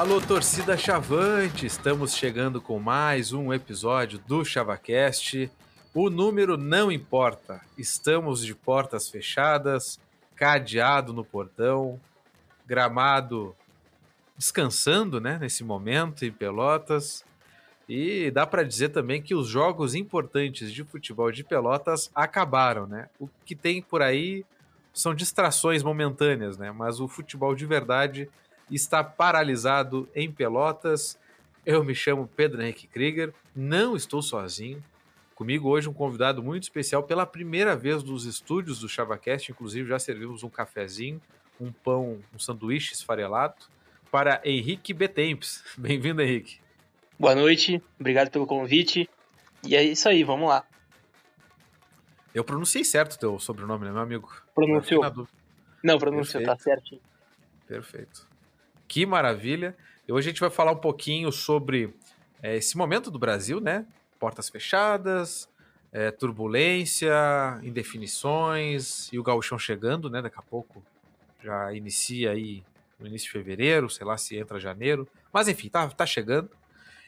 Alô, torcida Chavante! Estamos chegando com mais um episódio do ChavaCast. O número não importa. Estamos de portas fechadas, cadeado no portão, gramado descansando, né, nesse momento em Pelotas. E dá para dizer também que os jogos importantes de futebol de Pelotas acabaram, né? O que tem por aí são distrações momentâneas, né? Mas o futebol de verdade está paralisado em Pelotas. Eu me chamo Pedro Henrique Krieger, não estou sozinho. Comigo hoje um convidado muito especial pela primeira vez nos estúdios do ChavaCast, inclusive já servimos um cafezinho, um pão, um sanduíche esfarelado para Henrique Betempes. Bem-vindo, Henrique. Boa noite, obrigado pelo convite. E é isso aí, vamos lá. Eu pronunciei certo o teu sobrenome, né, meu amigo? Pronunciou. Não, pronunciou, tá certo. Perfeito. Que maravilha. E hoje a gente vai falar um pouquinho sobre é, esse momento do Brasil, né? Portas fechadas, é, turbulência, indefinições e o gauchão chegando, né? Daqui a pouco já inicia aí no início de fevereiro, sei lá se entra janeiro. Mas enfim, tá, tá chegando.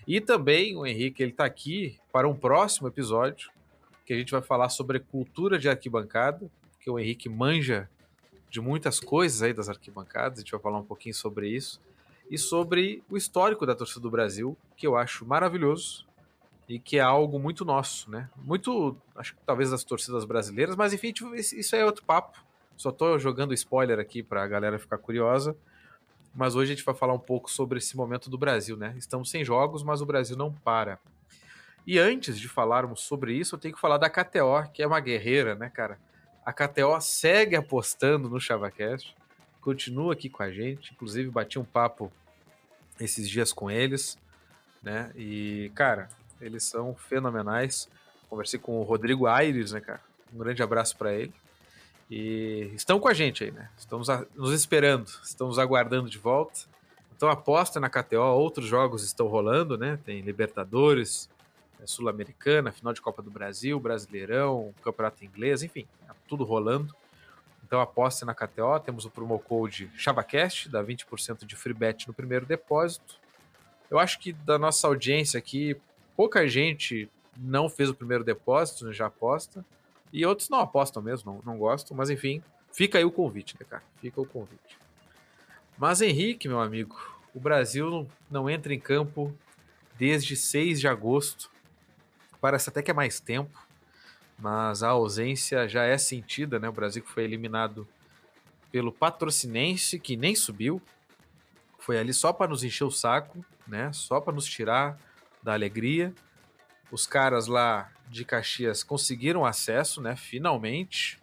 E também o Henrique, ele tá aqui para um próximo episódio, que a gente vai falar sobre cultura de arquibancada, que o Henrique manja de muitas coisas aí das arquibancadas, a gente vai falar um pouquinho sobre isso, e sobre o histórico da torcida do Brasil, que eu acho maravilhoso e que é algo muito nosso, né? Muito, acho que talvez das torcidas brasileiras, mas enfim, isso é outro papo. Só tô jogando spoiler aqui para a galera ficar curiosa. Mas hoje a gente vai falar um pouco sobre esse momento do Brasil, né? Estamos sem jogos, mas o Brasil não para. E antes de falarmos sobre isso, eu tenho que falar da KTO, que é uma guerreira, né, cara? A KTO segue apostando no ChavaCast, continua aqui com a gente. Inclusive, bati um papo esses dias com eles, né? E, cara, eles são fenomenais. Conversei com o Rodrigo Aires, né, cara? Um grande abraço para ele. E estão com a gente aí, né? Estão nos esperando, estão nos aguardando de volta. Então aposta na KTO, outros jogos estão rolando, né? Tem Libertadores, Sul-Americana, final de Copa do Brasil, Brasileirão, Campeonato Inglês, enfim, é tudo rolando. Então aposte na KTO, temos o promo code ChavaCast, dá 20% de free bet no primeiro depósito. Eu acho que da nossa audiência aqui, pouca gente não fez o primeiro depósito, né, já aposta. E outros não apostam mesmo, não, não gostam, mas enfim, fica aí o convite, né, cara? Fica o convite. Mas Henrique, meu amigo, o Brasil não entra em campo desde 6 de agosto Parece até que é mais tempo, mas a ausência já é sentida, né? O Brasil foi eliminado pelo Patrocinense, que nem subiu, foi ali só para nos encher o saco, né? Só para nos tirar da alegria. Os caras lá de Caxias conseguiram acesso, né? Finalmente.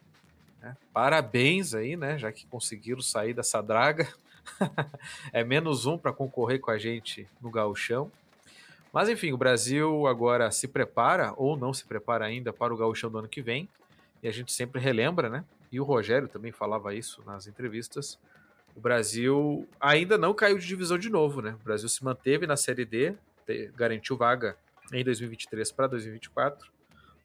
Né? Parabéns aí, né? Já que conseguiram sair dessa draga. é menos um para concorrer com a gente no gauchão. Mas enfim, o Brasil agora se prepara, ou não se prepara ainda, para o gauchão do ano que vem. E a gente sempre relembra, né? E o Rogério também falava isso nas entrevistas. O Brasil ainda não caiu de divisão de novo, né? O Brasil se manteve na Série D, garantiu vaga em 2023 para 2024.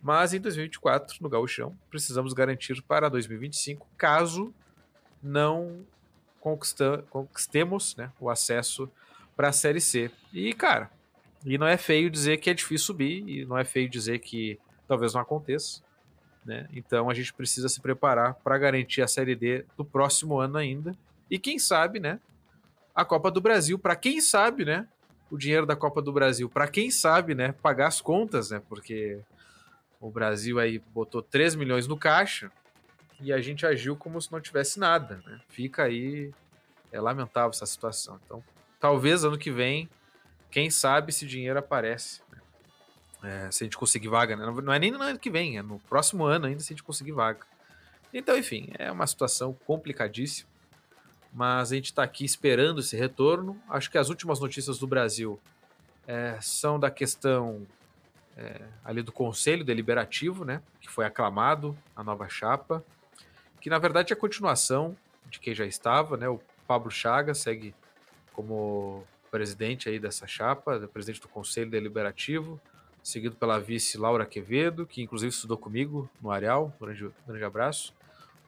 Mas em 2024, no gauchão, precisamos garantir para 2025, caso não conquistemos né, o acesso para a Série C. E, cara, e não é feio dizer que é difícil subir, e não é feio dizer que talvez não aconteça. Né? Então a gente precisa se preparar para garantir a Série D do próximo ano ainda. E quem sabe, né? A Copa do Brasil, para quem sabe, né? O dinheiro da Copa do Brasil, para quem sabe, né? Pagar as contas, né? Porque o Brasil aí botou 3 milhões no caixa e a gente agiu como se não tivesse nada, né? Fica aí, é lamentável essa situação. Então, talvez ano que vem quem sabe esse dinheiro aparece. Né? É, se a gente conseguir vaga, né? não é nem no ano que vem, é no próximo ano ainda se a gente conseguir vaga. Então, enfim, é uma situação complicadíssima, mas a gente está aqui esperando esse retorno. Acho que as últimas notícias do Brasil é, são da questão é, ali do Conselho Deliberativo, né, que foi aclamado a nova chapa, que na verdade é a continuação de quem já estava, né, o Pablo Chaga segue como presidente aí dessa chapa, presidente do Conselho Deliberativo, seguido pela vice Laura Quevedo, que inclusive estudou comigo no Areal, grande, grande abraço.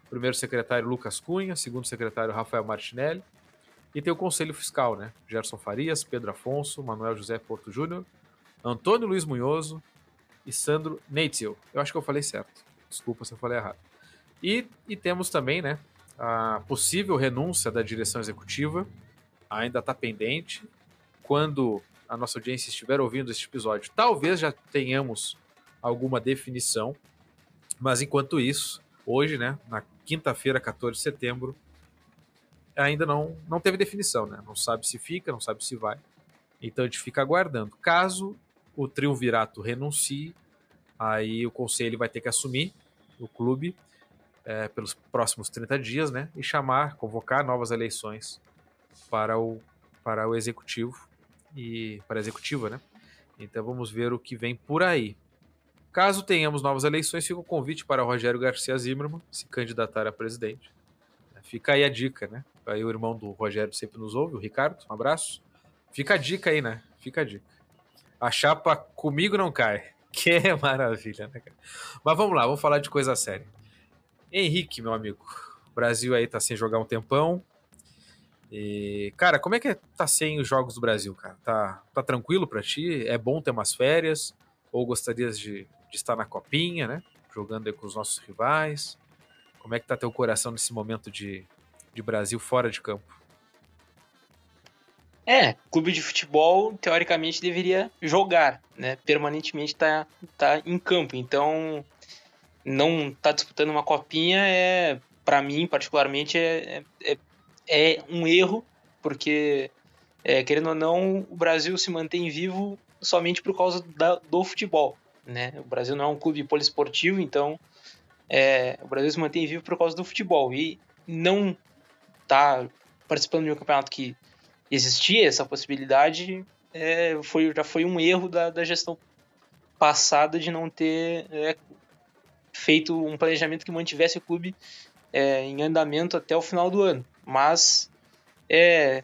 Primeiro secretário Lucas Cunha, segundo secretário Rafael Martinelli. E tem o Conselho Fiscal, né? Gerson Farias, Pedro Afonso, Manuel José Porto Júnior, Antônio Luiz Munhoso e Sandro Neitzel. Eu acho que eu falei certo. Desculpa se eu falei errado. E, e temos também, né, a possível renúncia da direção executiva. Ainda está pendente. Quando a nossa audiência estiver ouvindo este episódio, talvez já tenhamos alguma definição. Mas enquanto isso, hoje, né, na quinta-feira, 14 de setembro, ainda não, não teve definição, né? Não sabe se fica, não sabe se vai. Então a gente fica aguardando. Caso o triunvirato renuncie, aí o conselho vai ter que assumir o clube é, pelos próximos 30 dias, né? E chamar, convocar novas eleições para o, para o executivo e para a executiva, né? Então vamos ver o que vem por aí. Caso tenhamos novas eleições, fica o convite para o Rogério Garcia Zimmermann se candidatar a presidente. Fica aí a dica, né? Aí o irmão do Rogério sempre nos ouve, o Ricardo. Um abraço. Fica a dica aí, né? Fica a dica. A chapa comigo não cai. Que maravilha, né, cara? Mas vamos lá, vamos falar de coisa séria. Henrique, meu amigo. O Brasil aí tá sem jogar um tempão. E, cara, como é que tá sem os jogos do Brasil, cara? Tá, tá tranquilo para ti? É bom ter umas férias? Ou gostarias de, de estar na copinha, né? Jogando com os nossos rivais? Como é que tá teu coração nesse momento de, de Brasil fora de campo? É, clube de futebol, teoricamente, deveria jogar, né? Permanentemente tá, tá em campo. Então, não tá disputando uma copinha é, para mim, particularmente, é, é, é, um erro, porque, é, querendo ou não, o Brasil se mantém vivo somente por causa da, do futebol, né? O Brasil não é um clube poliesportivo, então é, o Brasil se mantém vivo por causa do futebol. E não tá participando de um campeonato que existia essa possibilidade, é, foi, já foi um erro da, da gestão passada de não ter é, feito um planejamento que mantivesse o clube é, em andamento até o final do ano. Mas, é,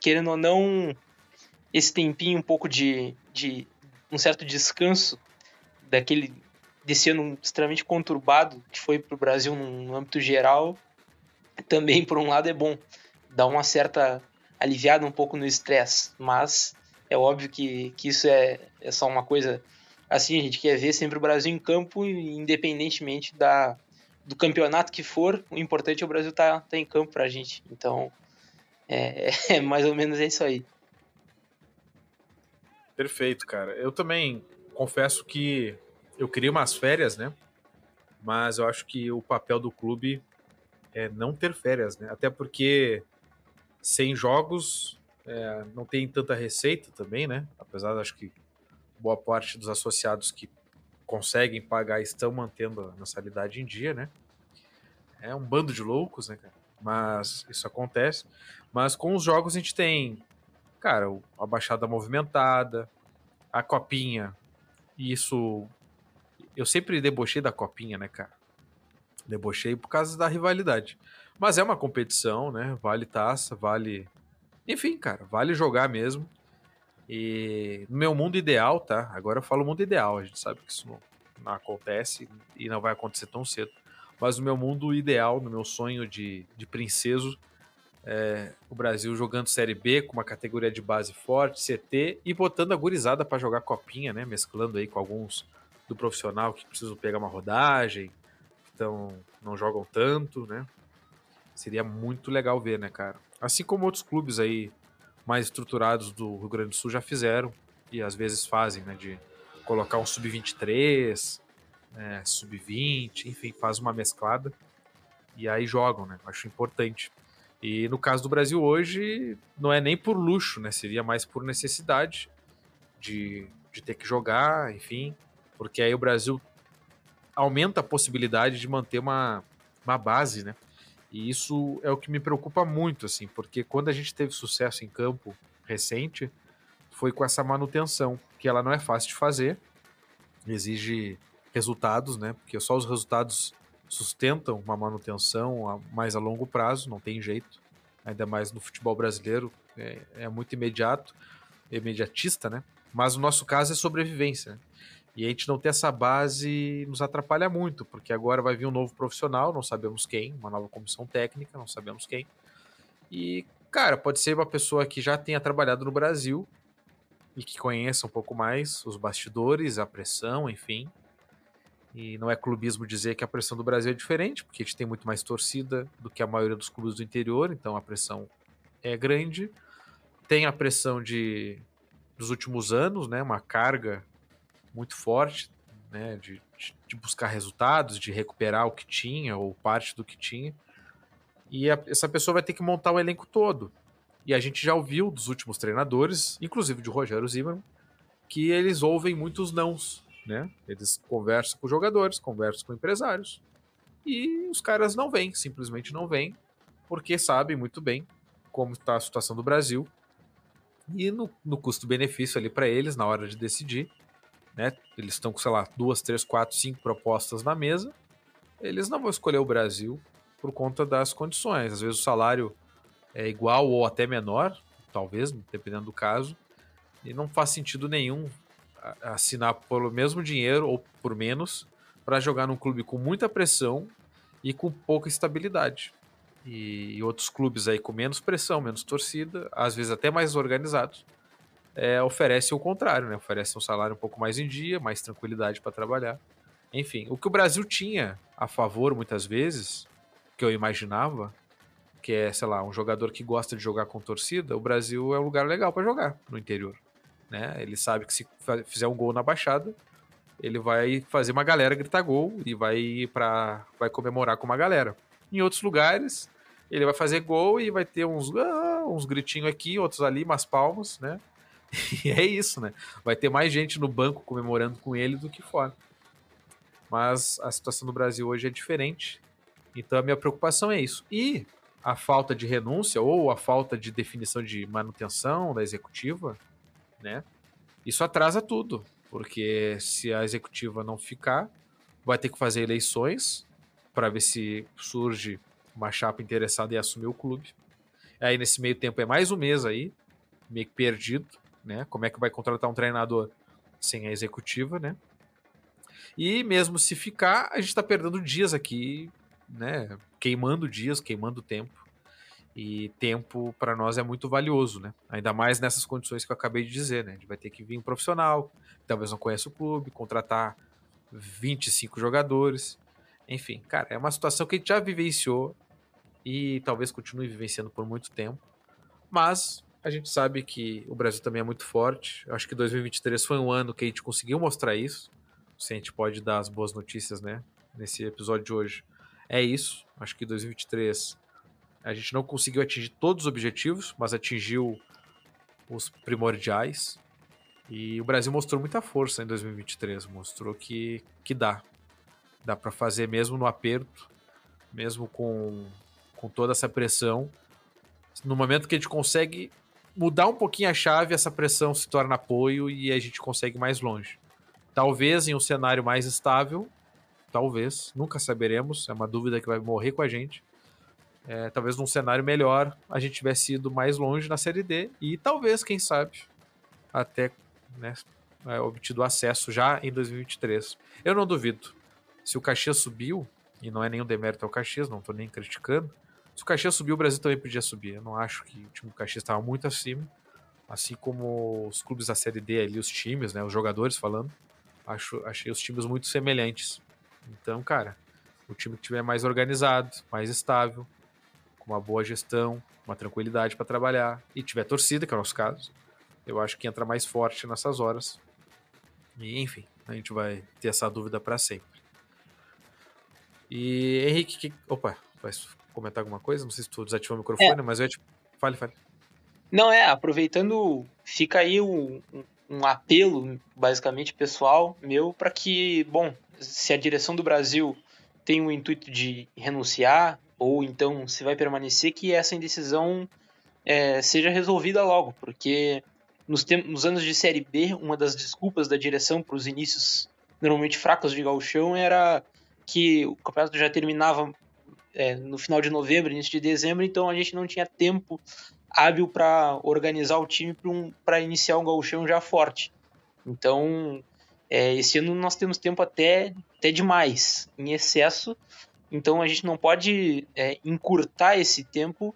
querendo ou não, esse tempinho um pouco de, de um certo descanso daquele desse ano extremamente conturbado que foi para o Brasil no âmbito geral, também por um lado é bom, dá uma certa aliviado um pouco no estresse, mas é óbvio que, que isso é, é só uma coisa assim, a gente quer ver sempre o Brasil em campo, independentemente da, do campeonato que for, o importante é o Brasil estar tá, tá em campo pra gente. Então, é, é, mais ou menos é isso aí. Perfeito, cara. Eu também confesso que eu queria umas férias, né? Mas eu acho que o papel do clube é não ter férias, né? Até porque sem jogos, é, não tem tanta receita também, né? Apesar acho que boa parte dos associados que conseguem pagar estão mantendo a mensalidade em dia, né? É um bando de loucos, né, cara? Mas isso acontece. Mas com os jogos a gente tem, cara, a baixada movimentada, a copinha. E isso. Eu sempre debochei da copinha, né, cara? Debochei por causa da rivalidade. Mas é uma competição, né? Vale taça, vale. Enfim, cara, vale jogar mesmo. E no meu mundo ideal, tá? Agora eu falo mundo ideal, a gente sabe que isso não, não acontece e não vai acontecer tão cedo. Mas no meu mundo ideal, no meu sonho de, de princeso, é, o Brasil jogando Série B com uma categoria de base forte, CT, e botando a gurizada para jogar copinha, né? Mesclando aí com alguns do profissional que precisam pegar uma rodagem, então não jogam tanto, né? Seria muito legal ver, né, cara? Assim como outros clubes aí mais estruturados do Rio Grande do Sul já fizeram e às vezes fazem, né, de colocar um sub-23, né, sub-20, enfim, faz uma mesclada e aí jogam, né? Acho importante. E no caso do Brasil hoje, não é nem por luxo, né? Seria mais por necessidade de, de ter que jogar, enfim, porque aí o Brasil aumenta a possibilidade de manter uma, uma base, né? E isso é o que me preocupa muito, assim, porque quando a gente teve sucesso em campo recente, foi com essa manutenção, que ela não é fácil de fazer, exige resultados, né? Porque só os resultados sustentam uma manutenção a, mais a longo prazo, não tem jeito, ainda mais no futebol brasileiro, é, é muito imediato, imediatista, né? Mas o nosso caso é sobrevivência. Né? E a gente não ter essa base nos atrapalha muito, porque agora vai vir um novo profissional, não sabemos quem, uma nova comissão técnica, não sabemos quem. E, Cara, pode ser uma pessoa que já tenha trabalhado no Brasil e que conheça um pouco mais os bastidores, a pressão, enfim. E não é clubismo dizer que a pressão do Brasil é diferente, porque a gente tem muito mais torcida do que a maioria dos clubes do interior, então a pressão é grande. Tem a pressão de dos últimos anos, né, uma carga muito forte, né, de, de buscar resultados, de recuperar o que tinha ou parte do que tinha. E a, essa pessoa vai ter que montar o elenco todo. E a gente já ouviu dos últimos treinadores, inclusive de Rogério Zimmermann, que eles ouvem muitos nãos, né? Eles conversam com jogadores, conversam com empresários. E os caras não vêm, simplesmente não vêm, porque sabem muito bem como está a situação do Brasil. E no, no custo-benefício ali para eles, na hora de decidir, né? Eles estão com, sei lá, duas, três, quatro, cinco propostas na mesa. Eles não vão escolher o Brasil por conta das condições. Às vezes o salário é igual ou até menor, talvez, dependendo do caso, e não faz sentido nenhum assinar pelo mesmo dinheiro ou por menos para jogar num clube com muita pressão e com pouca estabilidade. E, e, outros clubes aí com menos pressão, menos torcida, às vezes até mais organizados, é, oferecem o contrário, né? Oferecem um salário um pouco mais em dia, mais tranquilidade para trabalhar. Enfim, o que o Brasil tinha a favor muitas vezes, que eu imaginava, que é, sei lá, um jogador que gosta de jogar com torcida, o Brasil é um lugar legal para jogar no interior. Né? Ele sabe que se fizer um gol na baixada, ele vai fazer uma galera gritar gol e vai para vai comemorar com uma galera. Em outros lugares, ele vai fazer gol e vai ter uns ah, uns gritinhos aqui, outros ali, umas palmas, né? E é isso, né? Vai ter mais gente no banco comemorando com ele do que fora. Mas a situação do Brasil hoje é diferente. Então a minha preocupação é isso. E a falta de renúncia ou a falta de definição de manutenção da executiva, né? Isso atrasa tudo, porque se a executiva não ficar, vai ter que fazer eleições para ver se surge uma chapa interessada em assumir o clube. Aí nesse meio tempo é mais um mês aí, meio que perdido, né? Como é que vai contratar um treinador sem a executiva, né? E mesmo se ficar, a gente está perdendo dias aqui né, queimando dias, queimando tempo. E tempo para nós é muito valioso, né? Ainda mais nessas condições que eu acabei de dizer, né? A gente vai ter que vir um profissional, talvez não conheça o clube, contratar 25 jogadores. Enfim, cara, é uma situação que a gente já vivenciou e talvez continue vivenciando por muito tempo. Mas a gente sabe que o Brasil também é muito forte. Acho que 2023 foi um ano que a gente conseguiu mostrar isso. Se a gente pode dar as boas notícias, né? Nesse episódio de hoje é isso. Acho que 2023 a gente não conseguiu atingir todos os objetivos, mas atingiu os primordiais. E o Brasil mostrou muita força em 2023, mostrou que, que dá. Dá para fazer mesmo no aperto, mesmo com, com toda essa pressão. No momento que a gente consegue mudar um pouquinho a chave, essa pressão se torna apoio e a gente consegue mais longe. Talvez em um cenário mais estável, talvez, nunca saberemos, é uma dúvida que vai morrer com a gente. É, talvez num cenário melhor a gente tivesse ido mais longe na Série D e talvez, quem sabe, até né, é, obtido acesso já em 2023. Eu não duvido. Se o Caxias subiu, e não é nenhum demérito ao Caxias, não estou nem criticando, se o Caxias subiu, o Brasil também podia subir. Eu não acho que o time do Caxias estava muito acima, assim como os clubes da Série D ali, os times, né, os jogadores falando, acho, achei os times muito semelhantes. Então, cara, o time que tiver mais organizado, mais estável, com uma boa gestão, uma tranquilidade para trabalhar e tiver torcida, que é o nosso caso, eu acho que entra mais forte nessas horas. E, enfim, a gente vai ter essa dúvida para sempre. E Henrique, que... opa, comentar alguma coisa? Não sei se tu desativou o microfone, é. mas eu te... fale, fale. Não, é, aproveitando, fica aí um, um apelo, basicamente, pessoal, meu, para que, bom, se a direção do Brasil tem o intuito de renunciar, ou então se vai permanecer, que essa indecisão é, seja resolvida logo, porque nos, nos, anos de Série B, uma das desculpas da direção para os inícios normalmente fracos de gauchão era que o campeonato já terminava é, no final de novembro, início de dezembro, então a gente não tinha tempo hábil para organizar o time para um, iniciar um gauchão já forte. Então, é, esse ano nós temos tempo até, até demais, em excesso, então a gente não pode é, encurtar esse tempo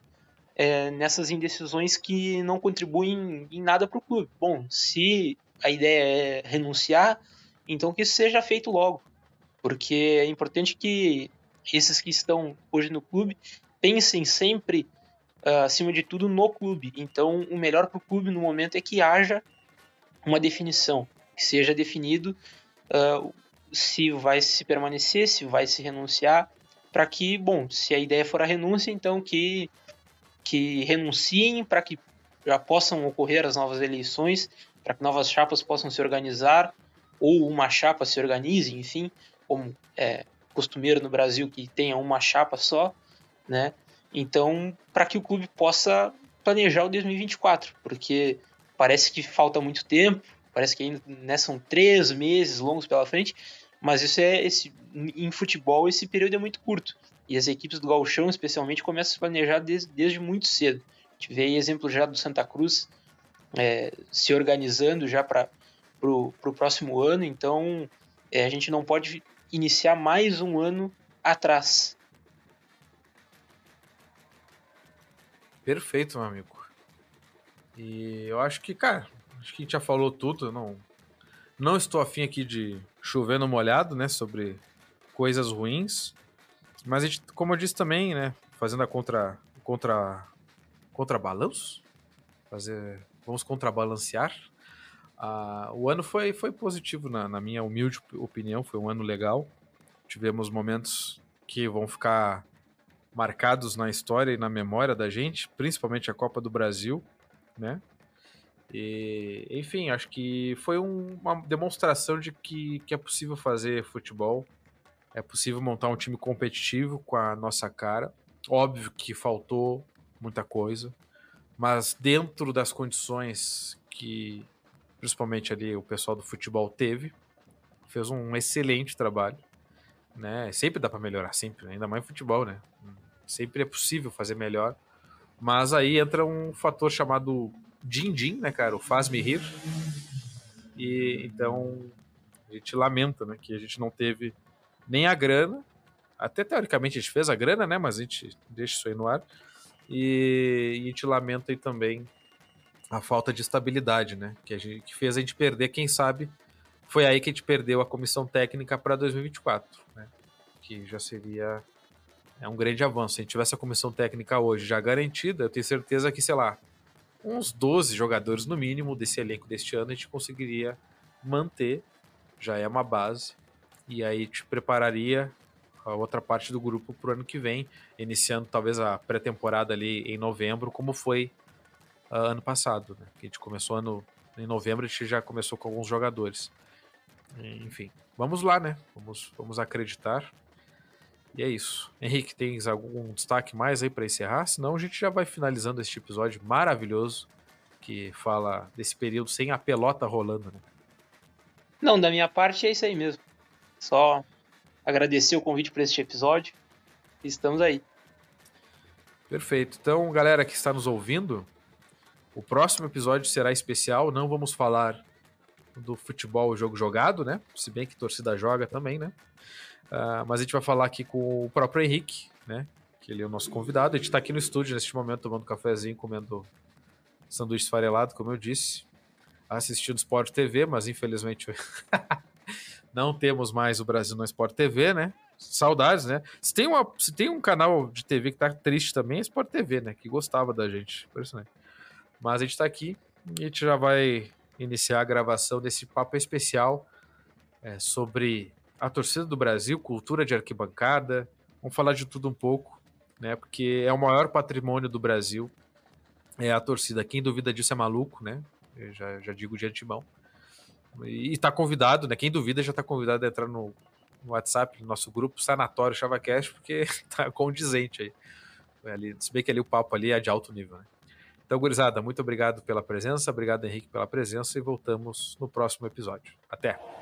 é, nessas indecisões que não contribuem em nada para o clube. Bom, se a ideia é renunciar, então que isso seja feito logo, porque é importante que esses que estão hoje no clube pensem sempre, uh, acima de tudo, no clube. Então, o melhor para o clube no momento é que haja uma definição, que seja definido uh, se vai se permanecer, se vai se renunciar, para que, bom, se a ideia for a renúncia, então que, que renunciem para que já possam ocorrer as novas eleições, para que novas chapas possam se organizar, ou uma chapa se organize, enfim, como é costumeiro no Brasil que tenha uma chapa só, né? Então, para que o clube possa planejar o 2024, porque parece que falta muito tempo, parece que ainda né, são três meses longos pela frente, mas isso é esse em futebol esse período é muito curto. E as equipes do Gauchão, especialmente, começam a se planejar desde, desde muito cedo. A gente vê aí exemplo já do Santa Cruz é, se organizando já para o próximo ano, então é, a gente não pode iniciar mais um ano atrás. Perfeito, meu amigo. E eu acho que, cara, acho que a gente já falou tudo. Não, não estou afim aqui de chover no molhado, né? Sobre coisas ruins. Mas a gente, como eu disse também, né? Fazendo a contra. contra. contrabalanço? Fazer. Vamos contrabalancear. Ah, o ano foi, foi positivo, na, na minha humilde opinião. Foi um ano legal. Tivemos momentos que vão ficar marcados na história e na memória da gente, principalmente a Copa do Brasil, né? E, enfim, acho que foi um, uma demonstração de que, que é possível fazer futebol, é possível montar um time competitivo com a nossa cara. Óbvio que faltou muita coisa, mas dentro das condições que principalmente ali o pessoal do futebol teve, fez um excelente trabalho, né? Sempre dá para melhorar, sempre, ainda mais em futebol, né? Sempre é possível fazer melhor, mas aí entra um fator chamado din-din, né, cara? O faz-me rir. E então a gente lamenta, né, que a gente não teve nem a grana. Até teoricamente a gente fez a grana, né? Mas a gente deixa isso aí no ar. E, e a gente lamenta aí também a falta de estabilidade, né? Que, a gente, que fez a gente perder, quem sabe, foi aí que a gente perdeu a comissão técnica para 2024, né? Que já seria é um grande avanço. Se a gente tivesse a comissão técnica hoje já garantida, eu tenho certeza que, sei lá, uns 12 jogadores no mínimo desse elenco deste ano a gente conseguiria manter, já é uma base, e aí te prepararia a outra parte do grupo para o ano que vem, iniciando talvez a pré-temporada ali em novembro, como foi uh, ano passado, né? Que a gente começou ano em novembro, a gente já começou com alguns jogadores. Enfim, vamos lá, né? Vamos, vamos acreditar. E é isso. Henrique, tens algum destaque mais aí para encerrar? Senão a gente já vai finalizando este episódio maravilhoso que fala desse período sem a pelota rolando, né? Não, da minha parte é isso aí mesmo. Só agradecer o convite para este episódio. Estamos aí. Perfeito. Então, galera que está nos ouvindo, o próximo episódio será especial. Não vamos falar do futebol jogo jogado, né? Se bem que torcida joga também, né? Uh, mas a gente vai falar aqui com o próprio Henrique, né? Que ele é o nosso convidado. A gente está aqui no estúdio neste momento tomando um cafezinho, comendo sanduíche esfarelado, como eu disse. Assistindo Sport TV, mas infelizmente não temos mais o Brasil no Sport TV, né? Saudades, né? Se tem, uma, se tem um canal de TV que tá triste também, é Sport TV, né? Que gostava da gente. Impressionante. Mas a gente tá aqui e a gente já vai iniciar a gravação desse papo especial é, sobre a torcida do Brasil, cultura de arquibancada. Vamos falar de tudo um pouco, né? Porque é o maior patrimônio do Brasil. É a torcida. Quem duvida disso é maluco, né? Eu já, já digo de antemão. E está convidado, né? Quem duvida já está convidado a entrar no, no WhatsApp, no nosso grupo Sanatório ChavaCast, porque tá condizente aí. Ali, se bem que ali o papo ali é de alto nível, né? Então, gurizada, muito obrigado pela presença, obrigado, Henrique, pela presença e voltamos no próximo episódio. Até!